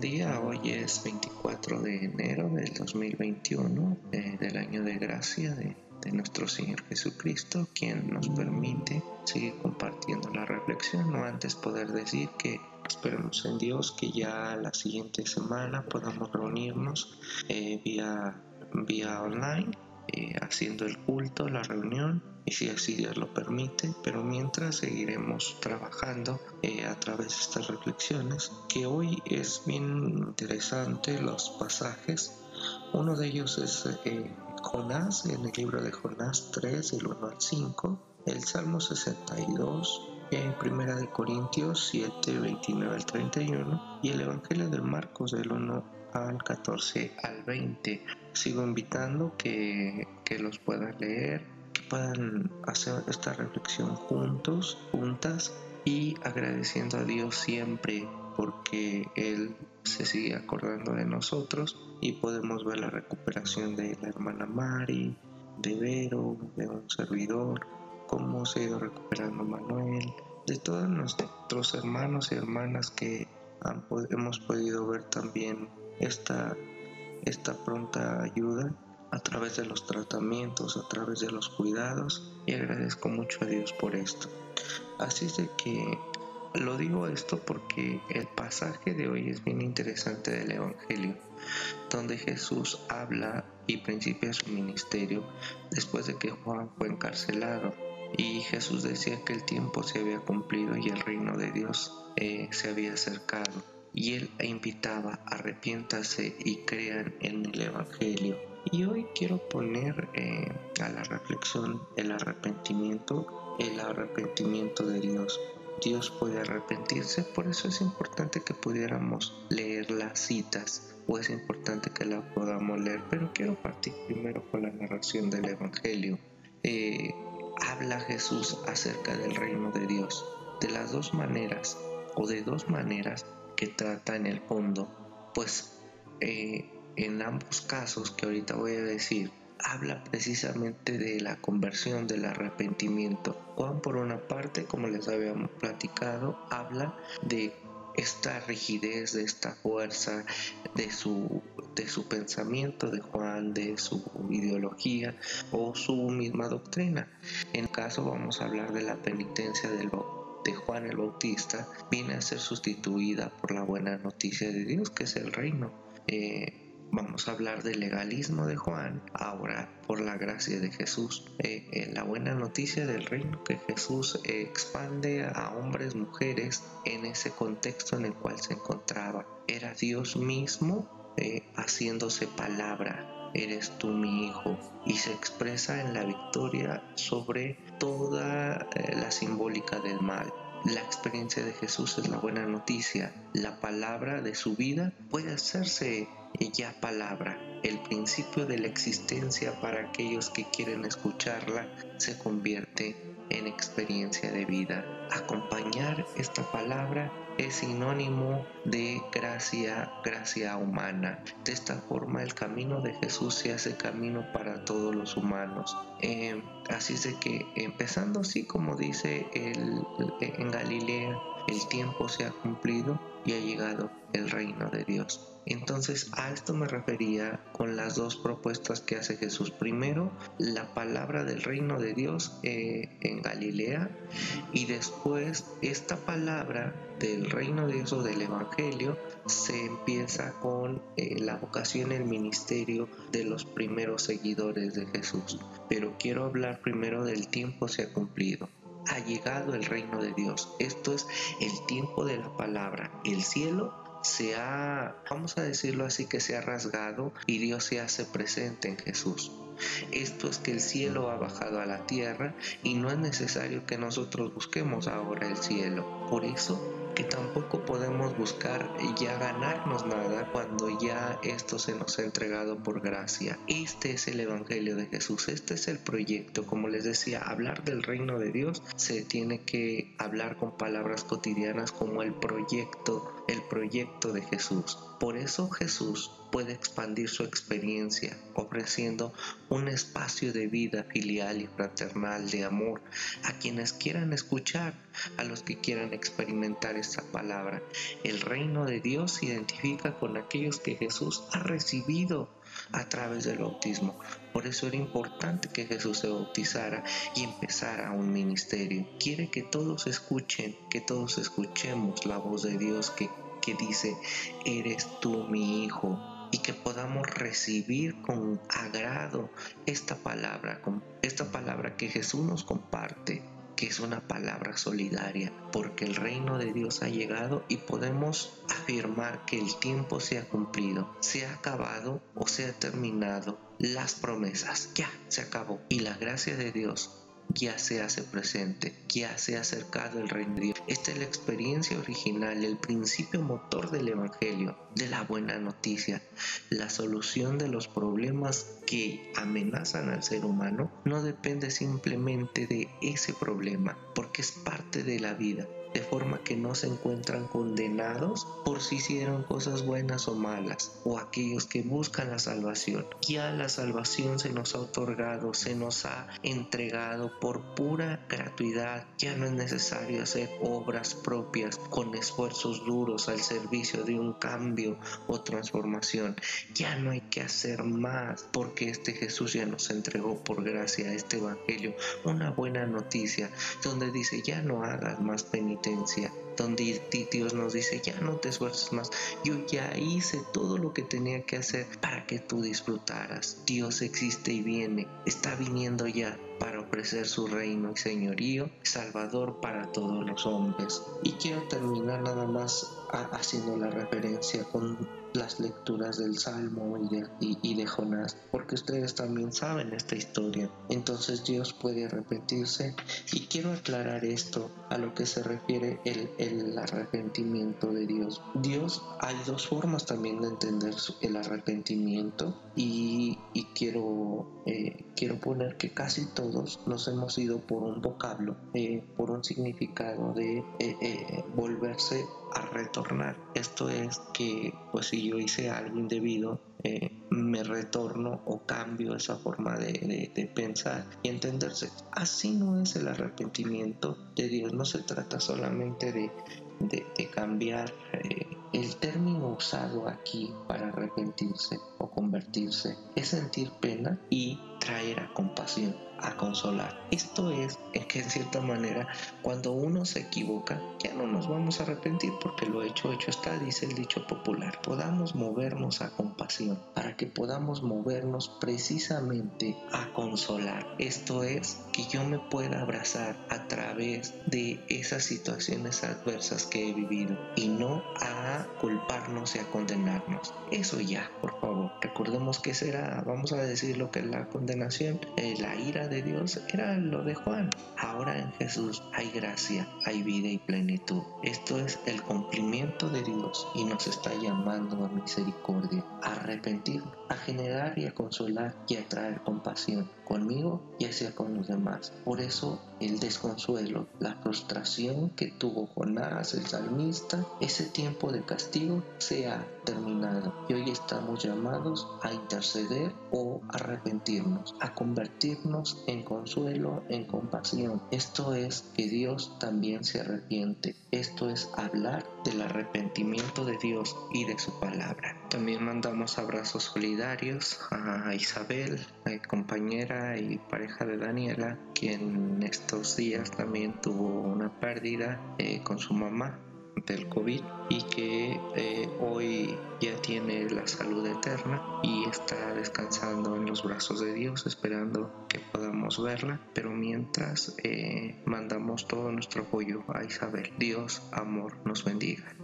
Día, hoy es 24 de enero del 2021, eh, del año de gracia de, nuestro Señor Jesucristo, quien nos permite seguir compartiendo la reflexión, no antes poder decir que esperemos en Dios que ya la siguiente semana podamos reunirnos eh, vía, vía online, eh, haciendo el culto, la reunión y si así Dios lo permite, pero mientras seguiremos trabajando eh, a través de estas reflexiones, que hoy es bien interesante los pasajes. Uno de ellos es eh, Jonás, en el libro de Jonás 3, del 1 al 5, el Salmo 62, en Primera de Corintios 7, 29 al 31 y el Evangelio de Marcos del 1 al 14 al 20. Sigo invitando que, que los puedan leer puedan hacer esta reflexión juntos, juntas y agradeciendo a Dios siempre porque Él se sigue acordando de nosotros y podemos ver la recuperación de la hermana Mari, de Vero, de un servidor, cómo se ha ido recuperando Manuel, de todos nuestros hermanos y hermanas que hemos podido ver también esta, esta pronta ayuda a través de los tratamientos, a través de los cuidados y agradezco mucho a Dios por esto. Así es de que lo digo esto porque el pasaje de hoy es bien interesante del Evangelio, donde Jesús habla y principia su ministerio después de que Juan fue encarcelado. Y Jesús decía que el tiempo se había cumplido y el reino de Dios eh, se había acercado. Y él invitaba, arrepiéntase y crean en el Evangelio y hoy quiero poner eh, a la reflexión el arrepentimiento, el arrepentimiento de Dios. Dios puede arrepentirse, por eso es importante que pudiéramos leer las citas o es importante que la podamos leer, pero quiero partir primero con la narración del Evangelio. Eh, habla Jesús acerca del reino de Dios de las dos maneras o de dos maneras que trata en el fondo, pues eh, en ambos casos que ahorita voy a decir, habla precisamente de la conversión, del arrepentimiento. Juan por una parte, como les habíamos platicado, habla de esta rigidez, de esta fuerza, de su, de su pensamiento de Juan, de su ideología o su misma doctrina. En caso vamos a hablar de la penitencia del de Juan el Bautista, viene a ser sustituida por la buena noticia de Dios, que es el reino. Eh, Vamos a hablar del legalismo de Juan, ahora por la gracia de Jesús. Eh, la buena noticia del reino que Jesús expande a hombres, mujeres en ese contexto en el cual se encontraba. Era Dios mismo eh, haciéndose palabra. Eres tú mi hijo y se expresa en la victoria sobre toda eh, la simbólica del mal. La experiencia de Jesús es la buena noticia. La palabra de su vida puede hacerse ya palabra. El principio de la existencia para aquellos que quieren escucharla se convierte en experiencia de vida. Acompañar esta palabra es sinónimo de gracia, gracia humana. De esta forma el camino de Jesús se hace camino para todos los humanos. Eh, así es de que empezando así como dice el, en Galilea, el tiempo se ha cumplido y ha llegado el reino de Dios. Entonces a esto me refería con las dos propuestas que hace Jesús. Primero, la palabra del reino de Dios eh, en Galilea y después esta palabra del reino de Dios o del Evangelio se empieza con eh, la vocación, el ministerio de los primeros seguidores de Jesús. Pero quiero hablar primero del tiempo se ha cumplido ha llegado el reino de Dios. Esto es el tiempo de la palabra. El cielo se ha, vamos a decirlo así, que se ha rasgado y Dios se hace presente en Jesús. Esto es que el cielo ha bajado a la tierra y no es necesario que nosotros busquemos ahora el cielo. Por eso que tampoco podemos buscar ya ganarnos nada cuando ya esto se nos ha entregado por gracia. Este es el Evangelio de Jesús, este es el proyecto. Como les decía, hablar del reino de Dios se tiene que hablar con palabras cotidianas como el proyecto el proyecto de Jesús. Por eso Jesús puede expandir su experiencia ofreciendo un espacio de vida filial y fraternal de amor a quienes quieran escuchar, a los que quieran experimentar esta palabra. El reino de Dios se identifica con aquellos que Jesús ha recibido a través del bautismo. Por eso era importante que Jesús se bautizara y empezara un ministerio. Quiere que todos escuchen, que todos escuchemos la voz de Dios que, que dice, eres tú mi hijo, y que podamos recibir con agrado esta palabra, esta palabra que Jesús nos comparte que es una palabra solidaria, porque el reino de Dios ha llegado y podemos afirmar que el tiempo se ha cumplido, se ha acabado o se ha terminado. Las promesas, ya se acabó. Y la gracia de Dios ya se hace presente, ya se ha acercado el reino de Dios. Esta es la experiencia original, el principio motor del Evangelio, de la buena noticia. La solución de los problemas que amenazan al ser humano no depende simplemente de ese problema, porque es parte de la vida de forma que no se encuentran condenados por si hicieron cosas buenas o malas, o aquellos que buscan la salvación. Ya la salvación se nos ha otorgado, se nos ha entregado por pura gratuidad. Ya no es necesario hacer obras propias con esfuerzos duros al servicio de un cambio o transformación. Ya no hay que hacer más porque este Jesús ya nos entregó por gracia este Evangelio una buena noticia donde dice ya no hagas más penitencia donde Dios nos dice, ya no te esfuerces más, yo ya hice todo lo que tenía que hacer para que tú disfrutaras. Dios existe y viene, está viniendo ya para ofrecer su reino y señorío, salvador para todos los hombres. Y quiero terminar nada más haciendo la referencia con las lecturas del Salmo y de, Jonás, porque ustedes también saben esta historia. Entonces Dios puede arrepentirse y quiero aclarar esto a lo que se refiere el, el arrepentimiento de Dios. Dios, hay dos formas también de entender el arrepentimiento y, y quiero, eh, quiero poner que casi todos nos hemos ido por un vocablo, eh, por un significado de eh, volverse a retornar. Esto es que pues si yo hice algo indebido, eh, me retorno o cambio esa forma de, pensar y entenderse. Así no es el arrepentimiento de Dios, no se trata solamente de, cambiar eh, el término usado aquí para arrepentirse o convertirse, es sentir pena y traer a compasión a consolar. Esto es en que en cierta manera cuando uno se equivoca ya no nos vamos a arrepentir porque lo hecho hecho está, dice el dicho popular. Podamos movernos a compasión para que podamos movernos precisamente a consolar. Esto es que yo me pueda abrazar a través de esas situaciones adversas que he vivido y no a culparnos y a condenarnos. Eso ya, por favor. Recordemos que será, vamos a decir lo que es la condenación, eh, la ira de Dios era lo de Juan. Ahora en Jesús hay gracia, hay vida y plenitud. Esto es el cumplimiento de Dios y nos está llamando a misericordia, a arrepentir, a generar y a consolar y a traer compasión conmigo y hacia con los demás. Por eso el desconsuelo, la frustración que tuvo Jonás, el salmista, ese tiempo de castigo se ha terminado y hoy estamos llamados a interceder o arrepentirnos, a convertirnos en consuelo, en compasión. Esto es que Dios también se arrepiente. Esto es hablar del arrepentimiento de Dios y de su palabra. También mandamos abrazos solidarios a Isabel, compañera y pareja de Daniela, quien estos días también tuvo una pérdida eh, con su mamá del COVID y que eh, hoy ya tiene la salud eterna y está descansando en los brazos de Dios esperando que podamos verla. Pero mientras eh, mandamos todo nuestro apoyo a Isabel. Dios amor nos bendiga